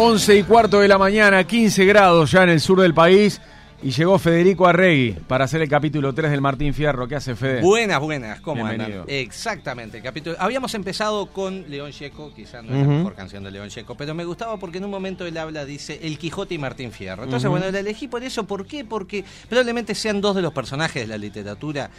11 y cuarto de la mañana, 15 grados ya en el sur del país. Y llegó Federico Arregui para hacer el capítulo 3 del Martín Fierro. ¿Qué hace Fede? Buenas, buenas, ¿cómo Bienvenido. andan? Exactamente, el capítulo. Habíamos empezado con León Checo, quizás no es la mejor canción de León Checo, pero me gustaba porque en un momento él habla, dice El Quijote y Martín Fierro. Entonces, bueno, la elegí por eso. ¿Por qué? Porque probablemente sean dos de los personajes de la literatura.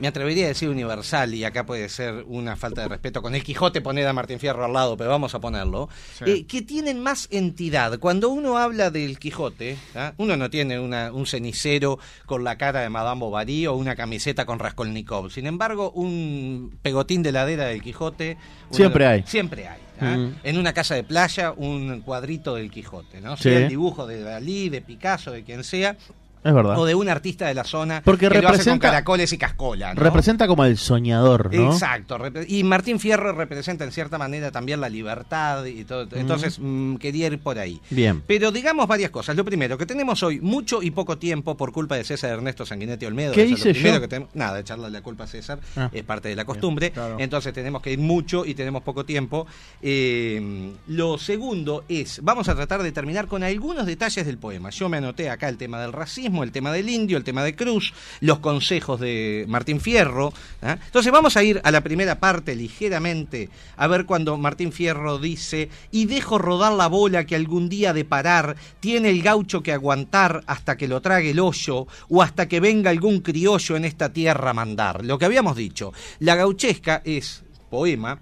Me atrevería a decir universal, y acá puede ser una falta de respeto con el Quijote poner a Martín Fierro al lado, pero vamos a ponerlo. Sí. eh, que tienen más entidad. Cuando uno habla del Quijote, ¿ah? uno no tiene una- un cenicero con la cara de Madame Bovary o una camiseta con Raskolnikov. Sin embargo, un pegotín de ladera del Quijote. Siempre lo- hay. Siempre hay. ¿ah? Mm. En una casa de playa, un cuadrito del Quijote. ¿no? Sí. Sea el dibujo de Dalí, de Picasso, de quien sea, Es verdad. o de un artista de la zona Porque que lo hace con representa- caracoles y cascola. ¿no? Representa como el soñador, ¿no? Exacto. Y Martín Fierro representa en cierta manera también la libertad y todo. Entonces mm, quería ir por ahí. Bien. Pero digamos varias cosas. Lo primero, que tenemos hoy mucho y poco tiempo por culpa de César Ernesto Sanguinetti Olmedo. ¿Qué es lo hice primero yo? que tenemos- Nada, echarle la culpa a César Ah. es parte de la costumbre. claro. Entonces tenemos que ir mucho y tenemos poco tiempo. Eh, lo segundo es, vamos a tratar de terminar con algunos detalles del poema. Yo me anoté acá el tema del racismo, el tema del indio, el tema de Cruz, los consejos de Martín Fierro. ¿ah? Entonces vamos a ir a la primera parte ligeramente, a ver cuando Martín Fierro dice, y dejo rodar la bola que algún día de parar tiene el gaucho que aguantar hasta que lo trague el hoyo o hasta que venga algún criollo en esta tierra a mandar. Lo que habíamos dicho, la gauchesca es poema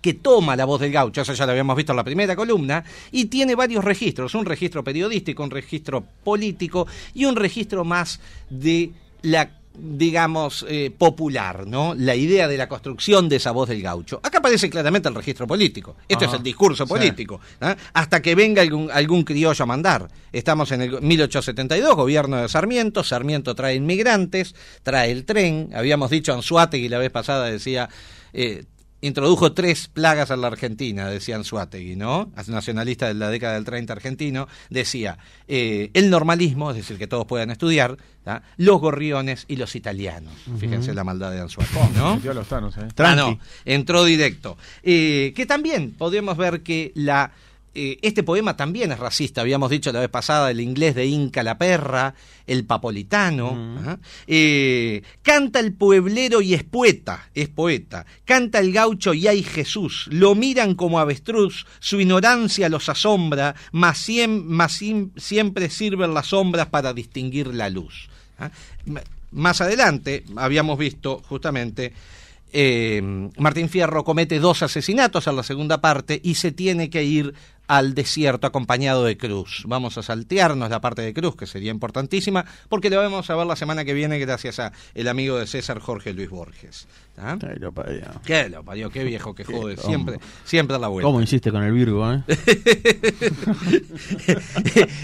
que toma la voz del gaucho, eso ya lo habíamos visto en la primera columna, y tiene varios registros, un registro periodístico, un registro político y un registro más de la digamos, eh, popular, ¿no? La idea de la construcción de esa voz del gaucho. Acá aparece claramente el registro político. Esto Ajá. es el discurso Sí. político. ¿ah? Hasta que venga algún, algún criollo a mandar. Estamos en el 1872, gobierno de Sarmiento. Sarmiento trae inmigrantes, trae el tren. Habíamos dicho Anzuategui la vez pasada, decía... eh, Introdujo tres plagas a la Argentina, decía Anzuategui, ¿no? Nacionalista de la década del 30 argentino, decía eh, el normalismo, es decir, que todos puedan estudiar, ¿tá? los gorriones y los italianos. Fíjense la maldad de Anzuategui, ¿no? Los tanos, ¿eh? Ah, no, entró directo. Eh, que también podemos ver que la eh, este poema también es racista. Habíamos dicho la vez pasada el inglés de Inca la perra, el papolitano. ajá. Eh, canta el pueblero y es poeta, es poeta. Canta el gaucho y hay Jesús. Lo miran como avestruz, su ignorancia los asombra, mas, siem- mas siempre sirven las sombras para distinguir la luz. ¿ah? Más adelante habíamos visto justamente eh, Martín Fierro comete dos asesinatos en la segunda parte y se tiene que ir al desierto acompañado de Cruz. Vamos a saltearnos la parte de Cruz, que sería importantísima, porque lo vamos a ver la semana que viene gracias a el amigo de César Jorge Luis Borges. ¿Ah? Ay, lo parió. Qué lo parió, qué viejo que jode, Qué siempre, siempre a la vuelta. ¿Cómo insiste con el Virgo, eh?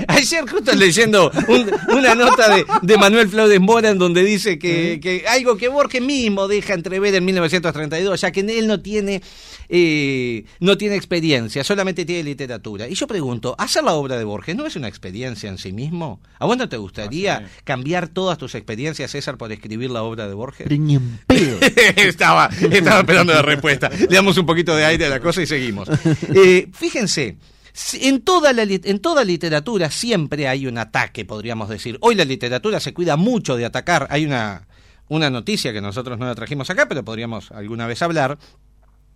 Ayer justo leyendo un- una nota de, de Manuel Flores Mora en donde dice que, que algo que Borges mismo deja entrever en 1932, ya que él no tiene eh, no tiene experiencia, solamente tiene literatura. Y yo pregunto, ¿hacer la obra de Borges no es una experiencia en sí mismo? ¿A vos no te gustaría Ah, sí. cambiar todas tus experiencias, César, por escribir la obra de Borges? Pero ni en pedo. estaba, estaba esperando la respuesta. Le damos un poquito de aire a la cosa y seguimos. Eh, fíjense. En toda, la, en toda literatura siempre hay un ataque, podríamos decir. Hoy la literatura se cuida mucho de atacar. Hay una, una noticia que nosotros no la trajimos acá, pero podríamos alguna vez hablar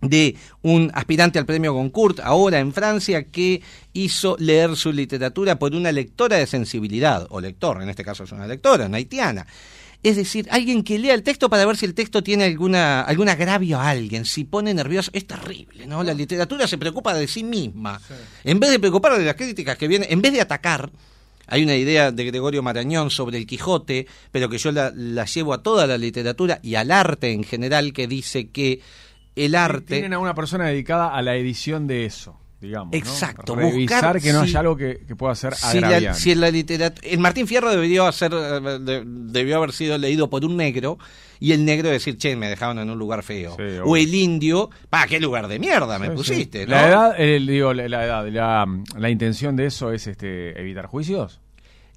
de un aspirante al premio Goncourt ahora en Francia que hizo leer su literatura por una lectora de sensibilidad, o lector, en este caso es una lectora, una haitiana. Es decir, alguien que lea el texto para ver si el texto tiene alguna, algún agravio a alguien, si pone nervioso. Es terrible, ¿no? La literatura se preocupa de sí misma. En vez de preocupar de las críticas que vienen, en vez de atacar, hay una idea de Gregorio Marañón sobre el Quijote, pero que yo la, la llevo a toda la literatura y al arte en general, que dice que el arte... Tienen a una persona dedicada a la edición de eso, digamos. ¿no? Exacto, Revisar buscar que no si- haya algo que, que pueda ser si la, si en la literatura el Martín Fierro debió hacer eh, de- debió haber sido leído por un negro y el negro decir che me dejaron en un lugar feo Sí, o el indio pa qué lugar de mierda me Sí, sí. pusiste ¿no? La edad, eh, digo, la, la edad, la, la intención de eso es este evitar juicios.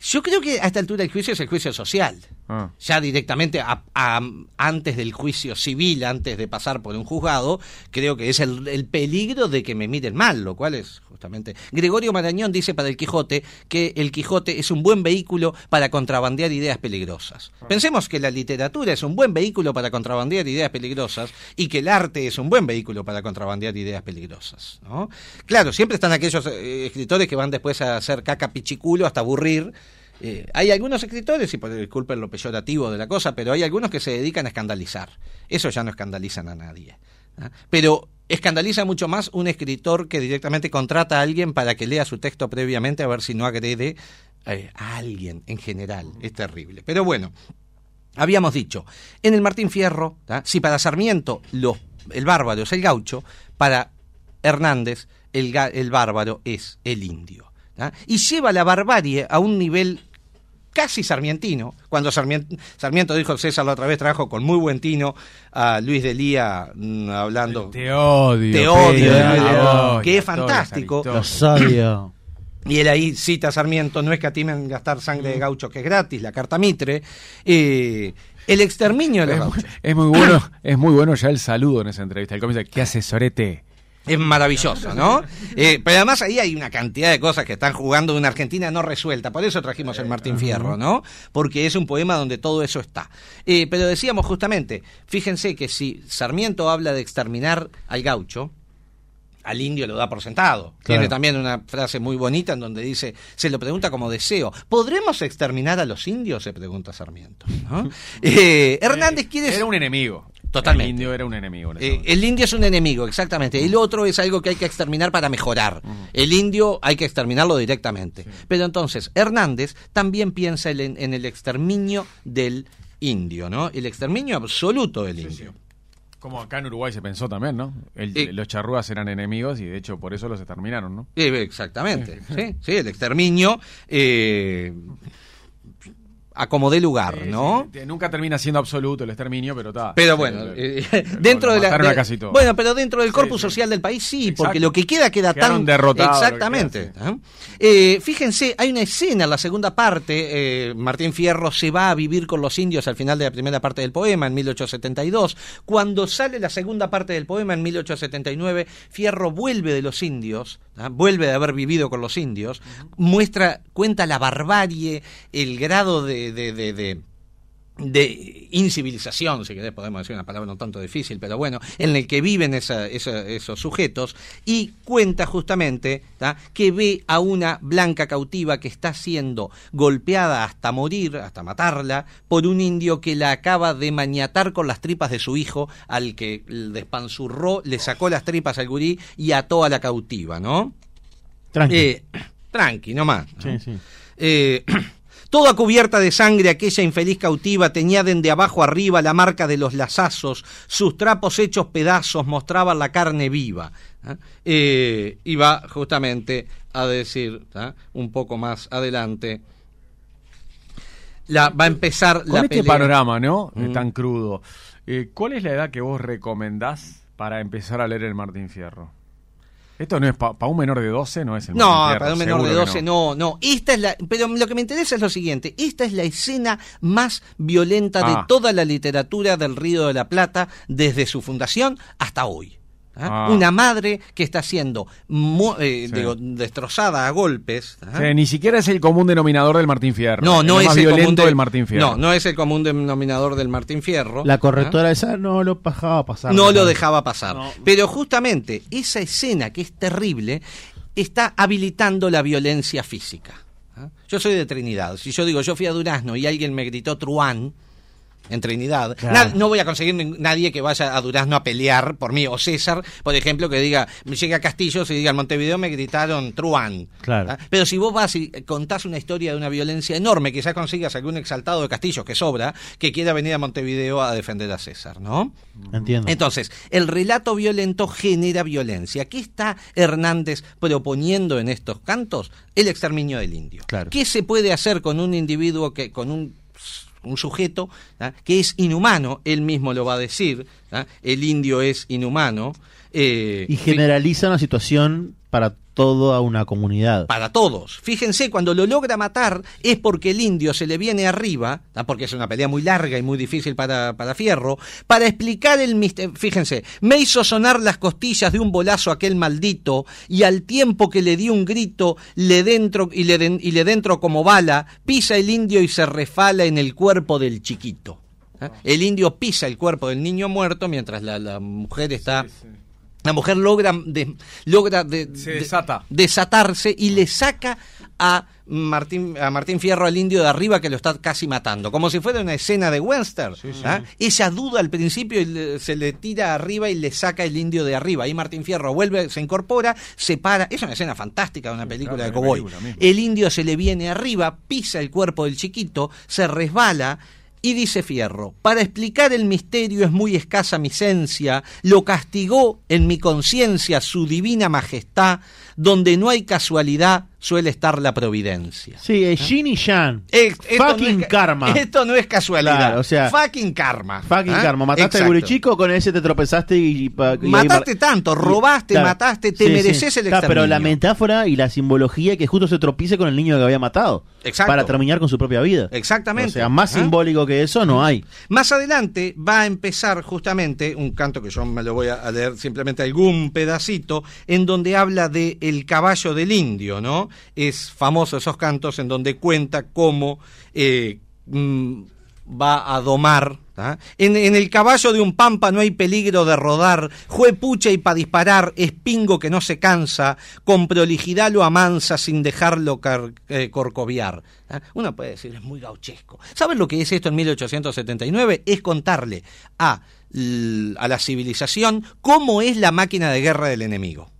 yo creo que a esta altura el juicio es el juicio social Ah. Ya directamente a- a- antes del juicio civil, antes de pasar por un juzgado, creo que es el, el peligro de que me miren mal, lo cual es justamente... Gregorio Marañón dice para el Quijote que el Quijote es un buen vehículo para contrabandear ideas peligrosas. Pensemos que la literatura es un buen vehículo para contrabandear ideas peligrosas y que el arte es un buen vehículo para contrabandear ideas peligrosas. ¿no? Claro, siempre están aquellos eh, escritores que van después a hacer caca pichiculo hasta aburrir. Eh, hay algunos escritores, y por disculpen lo peyorativo de la cosa, pero hay algunos que se dedican a escandalizar. Eso ya no escandalizan a nadie. ¿ah? Pero escandaliza mucho más un escritor que directamente contrata a alguien para que lea su texto previamente a ver si no agrede eh, a alguien en general. Es terrible. Pero bueno, habíamos dicho, en el Martín Fierro, ¿tá? si para Sarmiento los- el bárbaro es el gaucho, para Hernández el bárbaro es el indio. ¿Tá? Y lleva la barbarie a un nivel casi sarmientino. Cuando Sarmiento, Sarmiento dijo César la otra vez, trajo con muy buen tino a Luis de Lía mm, hablando. Te odio. Te odio, Pedro, Luis de te Lía, odio, que es fantástico. las Los odio. Y él ahí cita a Sarmiento, no es que atimen gastar sangre de gaucho que es gratis, la carta Mitre. Eh, el exterminio de los Es, muy- gauchos. es muy bueno, es muy bueno ya el saludo en esa entrevista. El comienzo, ¿qué hace Sorete? Es maravilloso, ¿no? Eh, pero además ahí hay una cantidad de cosas que están jugando de una Argentina no resuelta. Por eso trajimos el Martín Fierro, ¿no? Porque es un poema donde todo eso está. Eh, pero decíamos justamente, fíjense que si Sarmiento habla de exterminar al gaucho, al indio lo da por sentado. Tiene también una frase muy bonita en donde dice, se lo pregunta como deseo, ¿podremos exterminar a los indios? Se pregunta Sarmiento. ¿no? Eh, Hernández quiere... Era un enemigo. Totalmente. El indio era un enemigo. en Eh, el indio es un enemigo, exactamente. El otro es algo que hay que exterminar para mejorar. El indio hay que exterminarlo directamente. Pero entonces, Hernández también piensa en, en el exterminio del indio, ¿no? El exterminio absoluto del indio. Como acá en Uruguay se pensó también, ¿no? El- Eh. los charrúas eran enemigos y de hecho por eso los exterminaron, ¿no? Eh, exactamente. Sí, sí, el exterminio eh, a como dé lugar, Sí, ¿no? sí, nunca termina siendo absoluto el exterminio, pero está. Pero bueno, eh, dentro de la de- casi bueno, pero dentro del corpus sí. social del país sí, Exacto. porque lo que queda queda Quedaron tan exactamente. queda, ¿ah? Eh, fíjense, hay una escena en la segunda parte. eh, Martín Fierro se va a vivir con los indios al final de la primera parte del poema en 1872. Cuando sale la segunda parte del poema en 1879, Fierro vuelve de los indios, ¿ah? vuelve de haber vivido con los indios, muestra, cuenta la barbarie, el grado de- de- de- de de incivilización, si querés podemos decir una palabra no tanto difícil, pero bueno, en el que viven esa- esa- esos sujetos, y cuenta justamente ¿tá? que ve a una blanca cautiva que está siendo golpeada hasta morir, hasta matarla, por un indio que la acaba de maniatar con las tripas de su hijo, al que despanzurró, le sacó las tripas al gurí y ató a la cautiva, ¿no? Tranqui. Eh, tranqui, nomás. ¿no? sí, sí. Eh, toda cubierta de sangre aquella infeliz cautiva tenía de abajo arriba la marca de los lazazos, sus trapos hechos pedazos mostraban la carne viva. ¿ah? Eh, y va justamente a decir, ¿ah? un poco más adelante, la, va a empezar Con la este pelea. panorama, ¿no? Mm. Tan crudo. eh, ¿Cuál es la edad que vos recomendás para empezar a leer el Martín Fierro? Esto no es para un menor de 12, no es el No, para un menor de seguro que 12 no. no, Esta es la, pero lo que me interesa es lo siguiente, esta es la escena más violenta de Ah. toda la literatura del Río de la Plata desde su fundación hasta hoy. ¿Ah? Ah. Una madre que está siendo eh, Sí. digo, destrozada a golpes. ¿ah? Sí, ni siquiera es el común denominador del Martín Fierro. No, no es más el común de- del Martín Fierro. No, no es el común denominador del Martín Fierro. La ¿ah? correctora esa no lo dejaba pasar. no lo dejaba pasar. No. Pero justamente esa escena que es terrible está habilitando la violencia física. ¿ah? Yo soy de Trinidad. Si yo digo, yo fui a Durazno y alguien me gritó Truán en Trinidad, Claro. no voy a conseguir nadie que vaya a Durazno a pelear por mí. O César, por ejemplo, que diga, me llegue a Castillos y diga, en Montevideo me gritaron Truán. Claro. ¿ah? Pero si vos vas y contás una historia de una violencia enorme, quizás consigas algún exaltado de Castillos que sobra, que quiera venir a Montevideo a defender a César, ¿no? Entiendo. Entonces, el relato violento genera violencia. ¿Qué está Hernández proponiendo en estos cantos? El exterminio del indio. Claro. ¿Qué se puede hacer con un individuo que, con un un sujeto que es inhumano, él mismo lo va a decir, el indio es inhumano. eh, y generaliza una situación para toda una comunidad. para todos. Fíjense, cuando lo logra matar es porque el indio se le viene arriba, porque es una pelea muy larga y muy difícil para, para Fierro, para explicar el misterio. Fíjense, me hizo sonar las costillas de un bolazo aquel maldito, y al tiempo que le di un grito, le dentro y le, den- y le dentro como bala, pisa el indio y se refala en el cuerpo del chiquito. El indio pisa el cuerpo del niño muerto mientras la, la mujer está... La mujer logra, de- logra de- Se de- desata. desatarse y le saca a Martín, a Martín Fierro al indio de arriba que lo está casi matando, como si fuera una escena de western. ¿ah? Ella duda al principio y le- se le tira arriba y le saca el indio de arriba. Ahí Martín Fierro vuelve, se incorpora, se para. Es una escena fantástica de una película claro, de cowboy. El indio se le viene arriba, pisa el cuerpo del chiquito, se resbala. Y dice Fierro, para explicar el misterio es muy escasa mi esencia, lo castigó en mi conciencia su divina majestad, donde no hay casualidad suele estar la providencia. Sí, es Jin y Yang. Es- esto Fucking no es ca- karma. Esto no es casualidad. Claro, o sea, fucking karma. Fucking ¿Ah? karma. Mataste al gurichico, con ese te tropezaste y... y Mataste tanto, robaste, mataste, te mereces el Claro, Pero la exterminio. metáfora y la simbología es que justo se tropiece con el niño que había matado. Exacto. Para terminar con su propia vida. Exactamente. O sea, más ¿Ah? simbólico que eso no hay. Más adelante va a empezar justamente un canto que yo me lo voy a leer simplemente algún pedacito, en donde habla de el caballo del indio, ¿no? Es famoso esos cantos en donde cuenta cómo eh, mm, va a domar. En, el caballo de un pampa no hay peligro de rodar, jue pucha y pa disparar, es pingo que no se cansa, con prolijidad lo amansa sin dejarlo eh, corcoviar. Uno puede decir, es muy gauchesco. ¿Saben lo que es esto en 1879? Es contarle a, a la civilización cómo es la máquina de guerra del enemigo.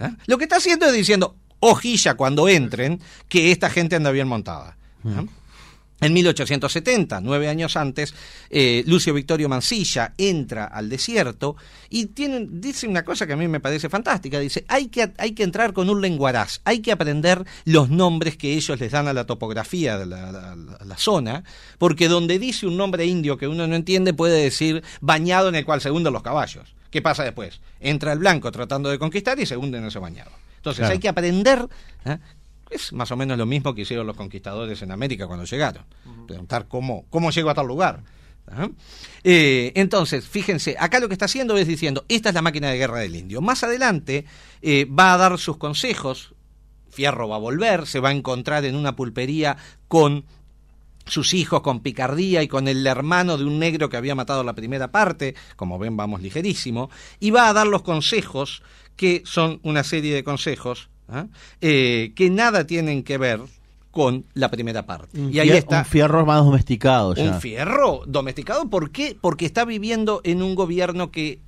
¿ah? Lo que está haciendo es diciendo, ojilla cuando entren, que esta gente anda bien montada. ¿ah? En 1870, nueve años antes, eh, Lucio Victorio Mansilla entra al desierto y tiene, dice una cosa que a mí me parece fantástica. Dice, hay que, hay que entrar con un lenguaraz, hay que aprender los nombres que ellos les dan a la topografía de la, la- la- la zona, porque donde dice un nombre indio que uno no entiende puede decir bañado en el cual se hunden los caballos. ¿Qué pasa después? Entra el blanco tratando de conquistar y se hunde en ese bañado. Entonces Claro. hay que aprender... ¿eh? Es más o menos lo mismo que hicieron los conquistadores en América cuando llegaron. Preguntar cómo, cómo llego a tal lugar. ¿Ah? Eh, entonces, fíjense, acá lo que está haciendo es diciendo, esta es la máquina de guerra del indio. Más adelante eh, va a dar sus consejos, Fierro va a volver, se va a encontrar en una pulpería con sus hijos con picardía y con el hermano de un negro que había matado la primera parte, como ven vamos ligerísimo, y va a dar los consejos que son una serie de consejos ¿ah? eh, que nada tienen que ver con la primera parte. Un Y ahí está Un fierro más domesticado ya. un fierro domesticado. ¿Por qué? Porque está viviendo en un gobierno que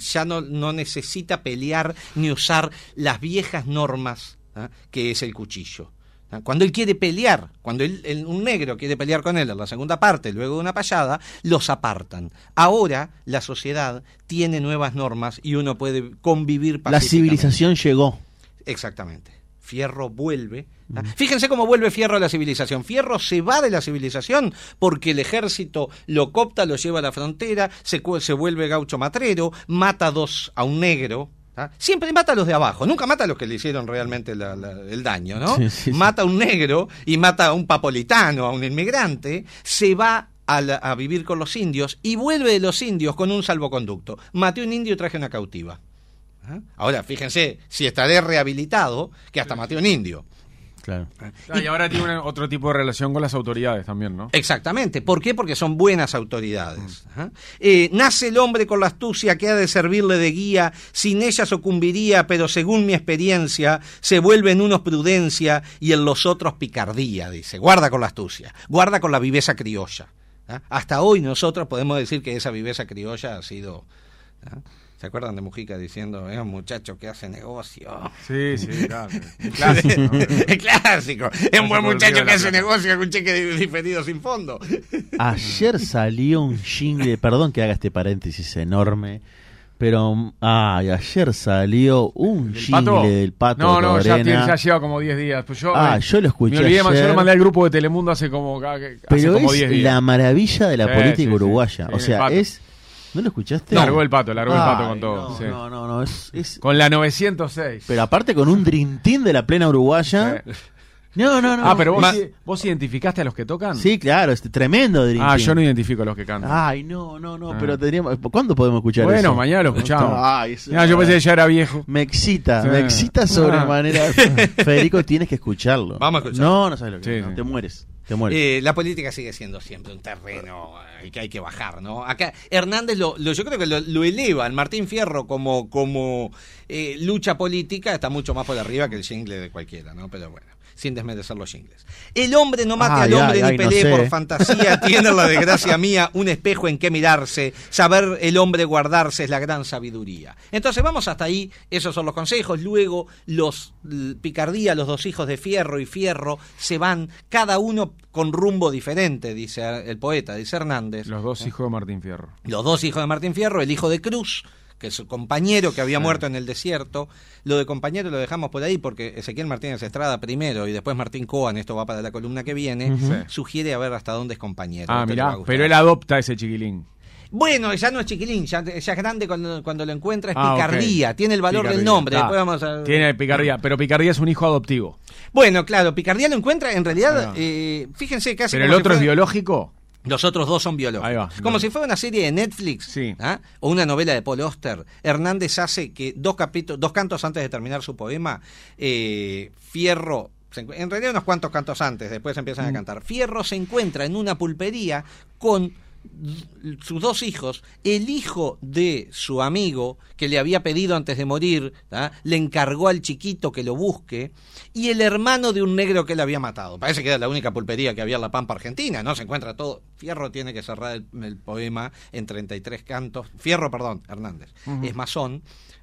ya no, no necesita pelear ni usar las viejas normas ¿ah? que es el cuchillo. ¿ah? Cuando él quiere pelear, cuando él- él- un negro quiere pelear con él en la segunda parte, luego de una payada, los apartan. Ahora la sociedad tiene nuevas normas y uno puede convivir La civilización llegó. Exactamente. Fierro vuelve. Fíjense cómo vuelve Fierro a la civilización. Fierro se va de la civilización porque el ejército lo copta, lo lleva a la frontera, se, se vuelve gaucho matrero, mata a dos a un negro. ¿ah? Siempre mata a los de abajo, nunca mata a los que le hicieron realmente la- la- el daño, ¿no? Sí, sí, sí. Mata a un negro y mata a un papolitano, a un inmigrante, se va a, la- a vivir con los indios y vuelve de los indios con un salvoconducto. Maté a un indio y traje una cautiva. ¿Ah? Ahora, fíjense, si estaré rehabilitado, que hasta maté a un indio. Claro. Ah, y ahora tiene otro tipo de relación con las autoridades también, ¿no? Exactamente. ¿Por qué? Porque son buenas autoridades. Ajá. Eh, nace el hombre con la astucia que ha de servirle de guía, sin ella sucumbiría, pero según mi experiencia, se vuelve en unos prudencia y en los otros picardía, dice. Guarda con la astucia, guarda con la viveza criolla. ¿ah? Hasta hoy nosotros podemos decir que esa viveza criolla ha sido... ¿ah? ¿Se acuerdan de Mujica diciendo, es un muchacho que hace negocio? Sí, sí, claro. El clásico, ¿no? Es clásico. Es un buen muchacho que hace negocio con un cheque diferido sin fondo. Ayer salió un jingle, perdón que haga este paréntesis enorme, pero ay, ayer salió un ¿Del jingle del pato No, no, ya, Lorena. tiene- ya lleva como 10 días. Pues yo, Ah, eh, yo lo escuché Me olvidé, yo ayer. lo mandé al grupo de Telemundo hace como, hace pero como es 10 días. la maravilla de la Sí, política sí, uruguaya. Sí, o sea, pato. es ¿No lo escuchaste? Largó el pato, largó el pato con todo. No, sí. no, no, no, es- es- Con la 906. Pero aparte con un Team de la plena uruguaya. No, no, no. ah, pero vos, vos identificaste a los que tocan. Sí, claro, este tremendo Dream Ah, Team. yo no identifico a los que cantan. Ay, no, no, no, Ah. pero tendríamos... ¿Cuándo podemos escuchar bueno, eso? mañana lo escuchamos. Ay, eso- Ah, yo pensé que ya era viejo. Me excita, Sí. me excita sobremanera. Federico, tienes que escucharlo. Vamos a escucharlo. No, no sabes lo que Sí, es, no, sí. Te mueres, te mueres. Eh, la política sigue siendo siempre un terreno que hay que bajar, ¿no? Acá Hernández lo, lo- yo creo que lo, lo eleva al Martín Fierro como, como eh, lucha política, está mucho más por arriba que el jingle de cualquiera, ¿no? Pero bueno, sin desmerecer los jingles. El hombre no mate Ay, al hombre ay, ni ay, no pelee sé. por fantasía, tiene la desgracia mía un espejo en que mirarse, saber el hombre guardarse es la gran sabiduría. Entonces vamos hasta ahí, esos son los consejos, luego los picardía, los dos hijos de Fierro y Fierro se van cada uno con rumbo diferente, dice el poeta, dice Hernández. Los dos hijos de Martín Fierro. Los dos hijos de Martín Fierro, el hijo de Cruz, que es su compañero que había muerto en el desierto. Lo de compañero lo dejamos por ahí porque Ezequiel Martínez Estrada primero y después Martín Coan, esto va para la columna que viene, sugiere a ver hasta dónde es compañero. Ah, mirá, pero él adopta a ese chiquilín. Bueno, ya no es chiquilín, ya, ya es grande cuando, cuando lo encuentra, es Ah, picardía, tiene el valor del nombre. Ah, Después vamos a... Tiene picardía, pero picardía es un hijo adoptivo. Bueno, claro, picardía lo encuentra, en realidad, Ah. eh, fíjense casi Pero el otro es biológico. Los otros dos son biológicos. Ahí va, Como bien. si fuera una serie de Netflix Sí. ¿ah? o una novela de Paul Auster. Hernández hace que dos, capítulos, dos cantos antes de terminar su poema, eh, Fierro, en realidad unos cuantos cantos antes, después empiezan a cantar. Fierro se encuentra en una pulpería con sus dos hijos, el hijo de su amigo que le había pedido antes de morir, le encargó al chiquito que lo busque, y el hermano de un negro que él había matado. Parece que era la única pulpería que había en la Pampa Argentina, ¿no? Se encuentra todo. Fierro tiene que cerrar el, el poema en 33 cantos. Fierro, perdón, Hernández. Es masón,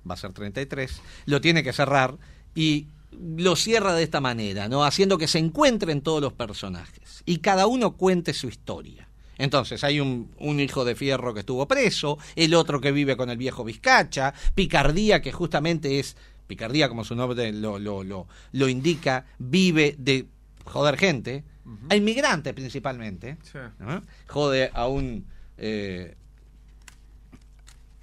va a ser 33. Lo tiene que cerrar y lo cierra de esta manera, ¿no? Haciendo que se encuentren todos los personajes y cada uno cuente su historia. Entonces, hay un, un hijo de fierro que estuvo preso, el otro que vive con el viejo Vizcacha, Picardía, que justamente es, Picardía como su nombre lo, lo, lo, lo indica, vive de joder gente, a inmigrantes principalmente, Sí. ¿no? jode a un... eh,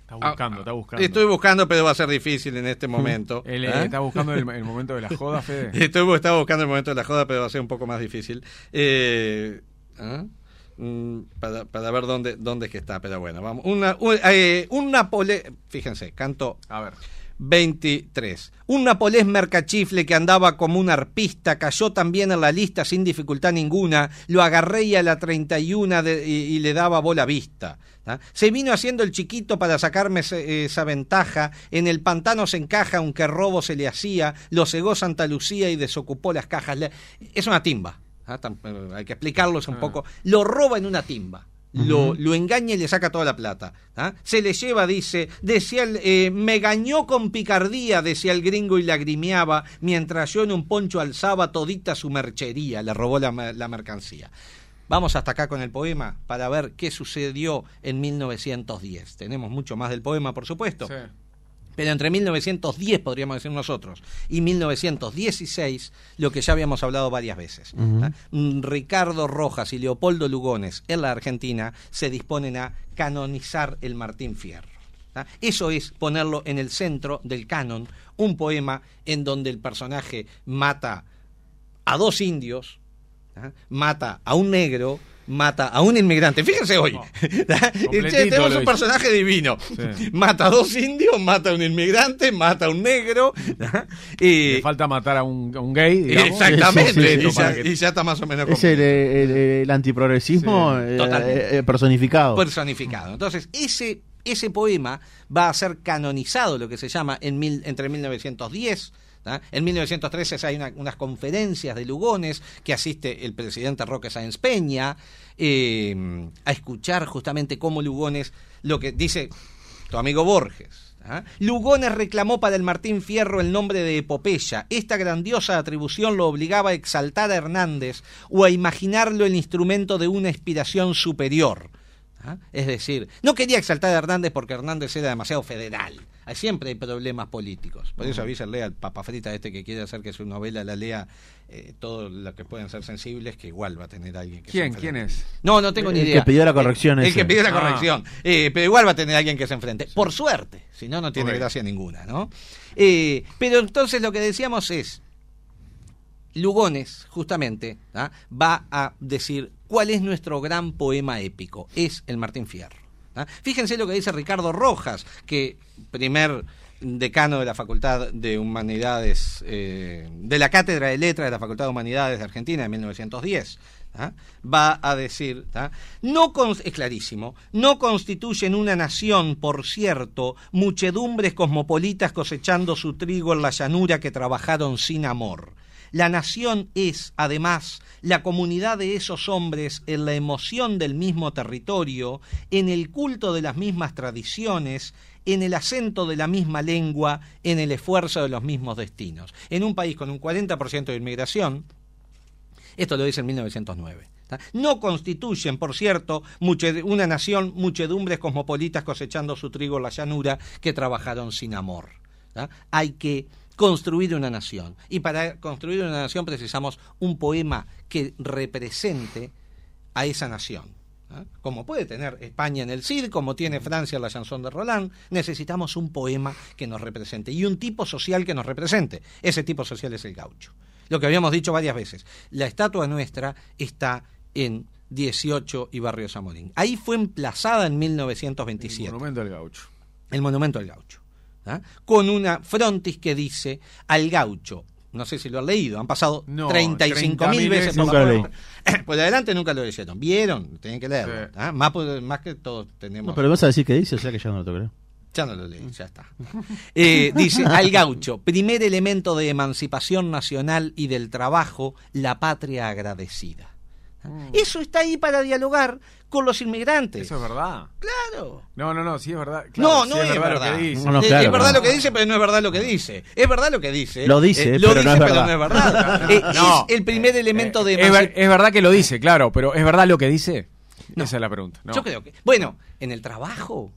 Está buscando, está buscando. Estoy buscando, pero va a ser difícil en este momento. Él, ¿eh? eh, está buscando el, el momento de la joda, Fede. Estoy, estaba buscando el momento de la joda, pero va a ser un poco más difícil. Eh, ¿ah? Mm, para, para ver dónde, dónde es que está, pero bueno, vamos. Una, un, eh, un. Fíjense, canto A ver. 23. Un napolés mercachifle que andaba como un arpista cayó también en la lista sin dificultad ninguna. Lo agarré y a la 31 de- y, y le daba bola vista. ¿tá? Se vino haciendo el chiquito para sacarme ese- esa ventaja. En el pantano se encaja, aunque robo se le hacía. Lo cegó Santa Lucía y desocupó las cajas. Es una timba. ¿Ah? Eh, Hay que explicarlos un Ah. poco. Lo roba en una timba lo, lo engaña y le saca toda la plata. ¿ah? Se le lleva, dice, decía el, eh, me gañó con picardía, decía el gringo y lagrimeaba, mientras yo en un poncho alzaba todita su merchería, le robó la, la mercancía. Vamos hasta acá con el poema para ver qué sucedió en 1910. Tenemos mucho más del poema, por supuesto. Sí. Pero entre 1910, podríamos decir nosotros, y 1916, lo que ya habíamos hablado varias veces. ¿ah? Mm, Ricardo Rojas y Leopoldo Lugones en la Argentina se disponen a canonizar el Martín Fierro. ¿ah? Eso es ponerlo en el centro del canon, un poema en donde el personaje mata a dos indios, ¿ah? mata a un negro, mata a un inmigrante. Fíjense hoy. No. Completito Che, tenemos un personaje divino. Sí. Mata a dos indios, mata a un inmigrante, mata a un negro. Y- Le falta matar a un, a un gay, digamos. Exactamente. Sí, sí, sí, y, ya, que- y ya está más o menos Es el, el- el antiprogresismo Sí, eh, eh, personificado. personificado. Entonces, ese, ese poema va a ser canonizado, lo que se llama, mil, entre 1910. ¿tá? En 1913 hay una- unas conferencias de Lugones que asiste el presidente Roque Sáenz Peña eh, a escuchar justamente cómo Lugones, lo que dice tu amigo Borges. Lugones reclamó para el Martín Fierro el nombre de epopeya. Esta grandiosa atribución lo obligaba a exaltar a Hernández o a imaginarlo el instrumento de una inspiración superior. ¿Ah? Es decir, no quería exaltar a Hernández porque Hernández era demasiado federal. Hay, siempre hay problemas políticos. Por eso avisa lea al papa frita este que quiere hacer que su novela la lea eh, todo lo que pueden ser sensibles, que igual va a tener alguien que ¿Quién? se ¿Quién es? No, no tengo ni El idea. que pidió la corrección El, el que pidió la Ah. corrección. Eh, pero igual va a tener alguien que se enfrente. Por suerte. Si no, no tiene gracia ninguna, ¿no? Eh, pero entonces lo que decíamos es, Lugones, justamente, ¿ah? va a decir cuál es nuestro gran poema épico. Es el Martín Fierro. Fíjense lo que dice Ricardo Rojas, que primer decano de la Facultad de Humanidades, eh, de la Cátedra de Letras de la Facultad de Humanidades de Argentina en 1910. ¿ah? Va a decir, es clarísimo, no constituyen una nación, por cierto, muchedumbres cosmopolitas cosechando su trigo en la llanura que trabajaron sin amor. La nación es, además, la comunidad de esos hombres en la emoción del mismo territorio, en el culto de las mismas tradiciones, en el acento de la misma lengua, en el esfuerzo de los mismos destinos. En un país con un 40% de inmigración, esto lo dice en 1909. ¿tá? No constituyen, por cierto, una nación muchedumbres cosmopolitas cosechando su trigo en la llanura que trabajaron sin amor. Hay que construir una nación. Y para construir una nación precisamos un poema que represente a esa nación. Como puede tener España en el CIR, como tiene Francia en la chanson de Roland, necesitamos un poema que nos represente y un tipo social que nos represente. Ese tipo social es el gaucho. Lo que habíamos dicho varias veces. La estatua nuestra está en 18 y Barrio Zamorín. Ahí fue emplazada en 1927 El monumento al gaucho. el monumento al gaucho, ¿ah? con una frontis que dice al gaucho. No sé si lo han leído, han pasado No, 35 30.000 mil veces Nunca la lo puerta. Por adelante nunca lo leyeron. ¿Vieron? Tienen que leerlo. Sí. ¿ah? Más, que todos tenemos. No, pero vas a decir que dice, o sea que ya no lo creo. Ya no lo leí, ya está. Eh, dice, al gaucho, primer elemento de emancipación nacional y del trabajo, la patria agradecida. Eso está ahí para dialogar con los inmigrantes. Eso es verdad. Claro. No, no, no, sí es verdad. No, Claro, no sí es, verdad. lo que dice. No, no, Eh, claro, es verdad no. lo que dice, pero no es verdad lo que dice. Es verdad lo que dice. Lo dice, lo pero no dice, es pero verdad. no es verdad. Eh, No. Es el primer elemento de Eh, es, ver- es verdad que lo dice, claro, pero ¿es verdad lo que dice? Esa es la pregunta. No. Yo creo que. Bueno, en el trabajo.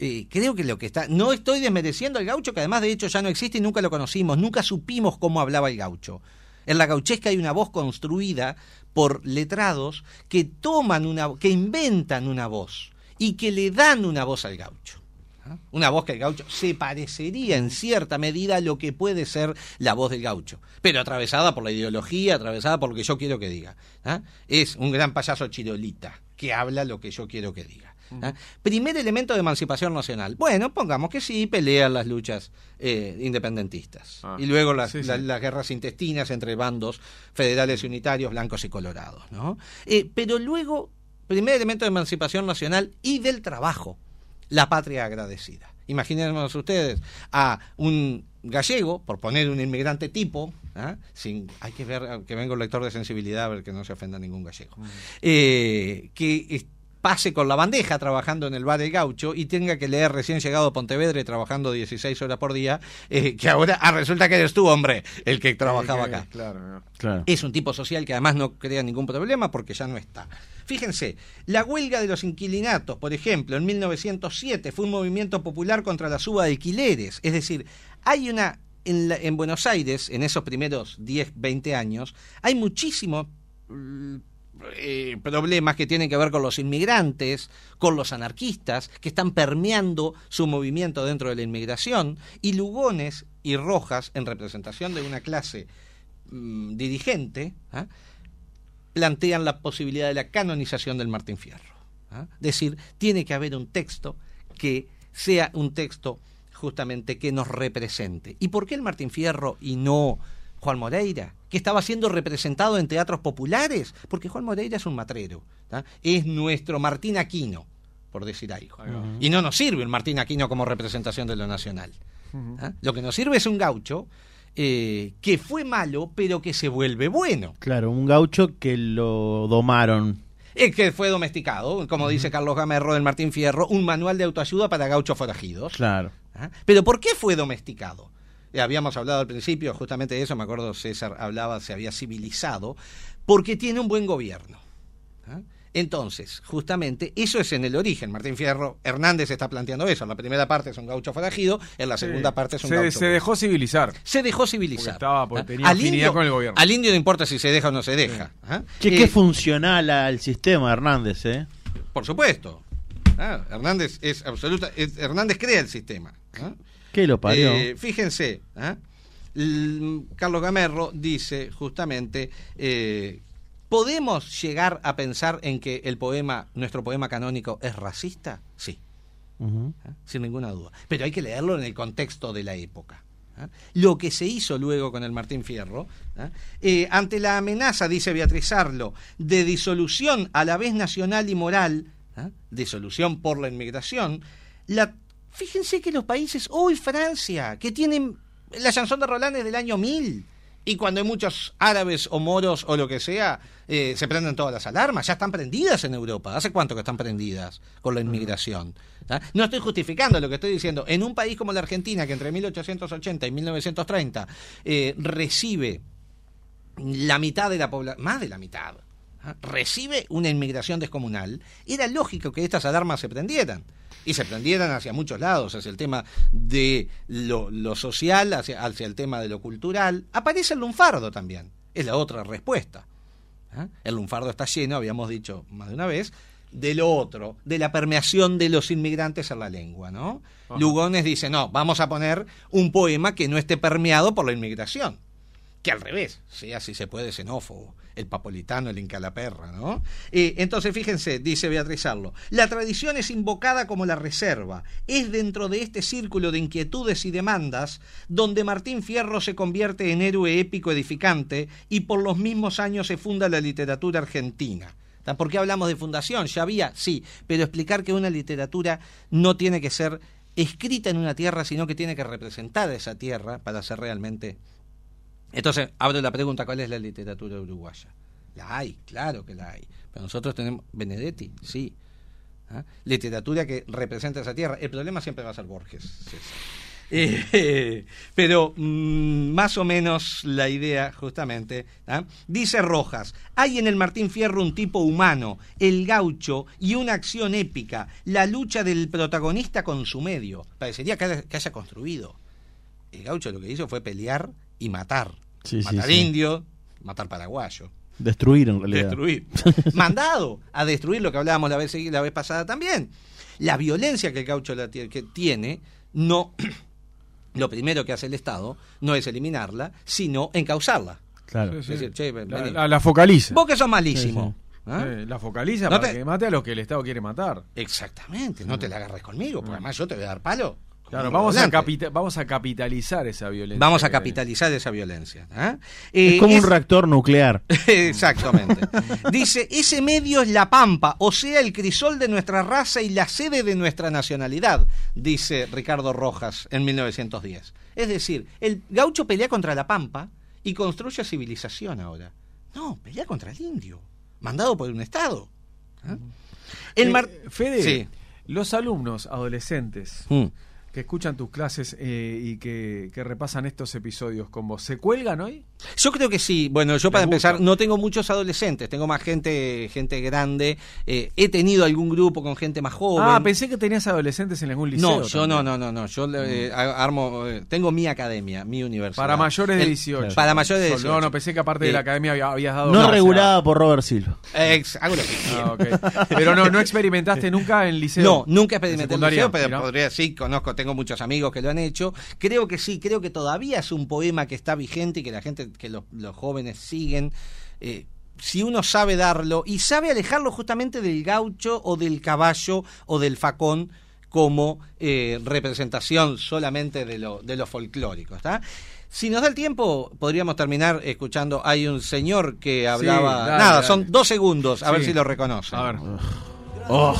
eh, creo que lo que está. No estoy desmereciendo al gaucho, que además de hecho ya no existe y nunca lo conocimos. Nunca supimos cómo hablaba el gaucho. En la gauchesca hay una voz construida por letrados que toman una. que inventan una voz y que le dan una voz al gaucho. ¿ah? Una voz que el gaucho se parecería en cierta medida a lo que puede ser la voz del gaucho, pero atravesada por la ideología, atravesada por lo que yo quiero que diga. ¿ah? Es un gran payaso chirolita que habla lo que yo quiero que diga. ¿Ah? Primer elemento de emancipación nacional. Bueno, pongamos que sí, pelean las luchas eh, independentistas. Ah, y luego las, sí, sí. la- las guerras intestinas entre bandos federales y unitarios, blancos y colorados. ¿no? Eh, pero luego, primer elemento de emancipación nacional y del trabajo la patria agradecida. Imagínense ustedes a un gallego, por poner un inmigrante tipo, ¿ah? sin, hay que ver que venga un lector de sensibilidad a ver que no se ofenda ningún gallego, eh, que pase con la bandeja trabajando en el bar El Gaucho y tenga que leer recién llegado a Pontevedra y trabajando 16 horas por día, eh, que ahora ah, resulta que eres tú, hombre, el que trabajaba acá. Claro. Claro. Es un tipo social que además no crea ningún problema porque ya no está. Fíjense, la huelga de los inquilinatos, por ejemplo, en 1907 fue un movimiento popular contra la suba de alquileres. Es decir, hay una. En, la- en Buenos Aires, en esos primeros 10, 20 años, hay muchísimos mm, eh, problemas que tienen que ver con los inmigrantes, con los anarquistas, que están permeando su movimiento dentro de la inmigración, y Lugones y Rojas, en representación de una clase mm, dirigente, ¿ah? plantean la posibilidad de la canonización del Martín Fierro. ¿ah? Es decir, tiene que haber un texto que sea un texto justamente que nos represente. ¿Y por qué el Martín Fierro y no Juan Moreira? Que estaba siendo representado en teatros populares, porque Juan Moreira es un matrero, ¿tá? es nuestro Martín Aquino, por decir algo. Y no nos sirve el Martín Aquino como representación de lo nacional. Lo que nos sirve es un gaucho eh, que fue malo, pero que se vuelve bueno. Claro, un gaucho que lo domaron. Es que fue domesticado, como dice Carlos Gamerro del Martín Fierro, un manual de autoayuda para gauchos forajidos. Claro. ¿Ah? Pero ¿por qué fue domesticado? Eh, habíamos hablado al principio justamente de eso, me acuerdo César hablaba, se había civilizado, porque tiene un buen gobierno. ¿ah? Entonces, justamente, eso es en el origen. Martín Fierro, Hernández está planteando eso. En la primera parte es un gaucho forajido, en la segunda parte es un se, gaucho. se dejó civilizar. Se dejó civilizar. Porque estaba- porque ¿Ah? tenía al, afinidad indio, con el gobierno. al indio no importa si se deja o no se deja. ¿ah? Che, Eh, qué funcional al sistema, Hernández, ¿eh? por supuesto. Ah, Hernández es absoluta. es- Hernández crea el sistema. ¿ah? ¿Qué lo parió? Eh, fíjense, ¿ah? Carlos Gamerro dice justamente, eh, ¿podemos llegar a pensar en que el poema, nuestro poema canónico, es racista? Sí. ¿ah? sin ninguna duda. Pero hay que leerlo en el contexto de la época. ¿ah? Lo que se hizo luego con el Martín Fierro, ¿ah? Eh, ante la amenaza, dice Beatriz Arlo, de disolución a la vez nacional y moral, ¿ah? disolución por la inmigración, la, fíjense que los países, hoy Francia, que tienen la chanson de Roland es del año 1000, y cuando hay muchos árabes o moros o lo que sea, eh, se prenden todas las alarmas, ya están prendidas en Europa. ¿Hace cuánto que están prendidas con la inmigración? ¿Ah? No estoy justificando lo que estoy diciendo. En un país como la Argentina, que entre 1880 y 1930 eh, recibe la mitad de la población, más de la mitad. Recibe una inmigración descomunal, era lógico que estas alarmas se prendieran. Y se prendieran hacia muchos lados, hacia el tema de lo, lo social, hacia, hacia el tema de lo cultural. Aparece el lunfardo también, es la otra respuesta. ¿ah? El lunfardo está lleno, habíamos dicho más de una vez, de lo otro, de la permeación de los inmigrantes en la lengua, ¿no? Ajá. Lugones dice, no, vamos a poner un poema que no esté permeado por la inmigración que al revés, sea si se puede xenófobo, el papolitano, el incalaperra, ¿no? Eh, entonces, fíjense, dice Beatriz Arlo, la tradición es invocada como la reserva, es dentro de este círculo de inquietudes y demandas donde Martín Fierro se convierte en héroe épico edificante y por los mismos años se funda la literatura argentina. ¿Por qué hablamos de fundación? Ya había, sí, pero explicar que una literatura no tiene que ser escrita en una tierra, sino que tiene que representar esa tierra para ser realmente entonces, abro la pregunta, ¿cuál es la literatura uruguaya? La hay, claro que la hay. Pero nosotros tenemos Benedetti, sí. ¿Ah? Literatura que representa esa tierra. El problema siempre va a ser Borges. Eh, pero mm, más o menos la idea, justamente, ¿ah? dice Rojas, hay en el Martín Fierro un tipo humano, el gaucho, y una acción épica, la lucha del protagonista con su medio. Parecería que haya construido. El gaucho lo que hizo fue pelear y matar. Sí, matar sí. indio, matar paraguayo. Destruir en realidad. Destruir. Mandado a destruir lo que hablábamos la vez, la vez pasada también. La violencia que el gaucho la que tiene, no. Lo primero que hace el Estado no es eliminarla, sino encauzarla. Claro. Sí, sí. Es decir, che, La, vení. la- la focaliza. Vos que sos malísimo. ¿ah? La focaliza No para te- que mate a los que el Estado quiere matar. Exactamente, no te la agarres conmigo, porque además yo te voy a dar palo. Claro, vamos a, vamos capitalizar esa violencia. Vamos a capitalizar esa violencia. ¿ah? Es Eh, como es- un reactor nuclear. Exactamente. Dice, ese medio es la pampa, o sea, el crisol de nuestra raza y la sede de nuestra nacionalidad, dice Ricardo Rojas en 1910. Es decir, el gaucho pelea contra la pampa y construye civilización ahora. No, pelea contra el indio, mandado por un Estado. El Eh, mar- Fede, Sí. los alumnos adolescentes Mm. Que escuchan tus clases eh, y que, que repasan estos episodios con vos, ¿se cuelgan hoy? Yo creo que sí. Bueno, yo para empezar no tengo muchos adolescentes, tengo más gente, gente grande. Eh, he tenido algún grupo con gente más joven. Ah, pensé que tenías adolescentes en algún liceo. No, yo no, también. no, no, no. Yo eh, armo, eh, tengo mi academia, mi universidad. Para mayores de El- 18. Para mayores de Solo- 18. No, no, pensé que aparte de la academia había- habías dado... No regulada por Robert Silva. Ex- hago lo que quiero. Ah, ok. Pero no, no experimentaste nunca en liceo. No, nunca experimenté ¿En secundaria? liceo, pero podría, sí, conozco, tengo muchos amigos que lo han hecho. Creo que sí, creo que todavía es un poema que está vigente y que la gente, que los, los jóvenes siguen. Eh, si uno sabe darlo y sabe alejarlo justamente del gaucho o del caballo o del facón como eh, representación solamente de lo, de lo folclórico, ¿está? Si nos da el tiempo, podríamos terminar escuchando. Hay un señor que hablaba. dale, Nada, dale. son dos segundos, a ver si lo reconocen. A ver. Oh,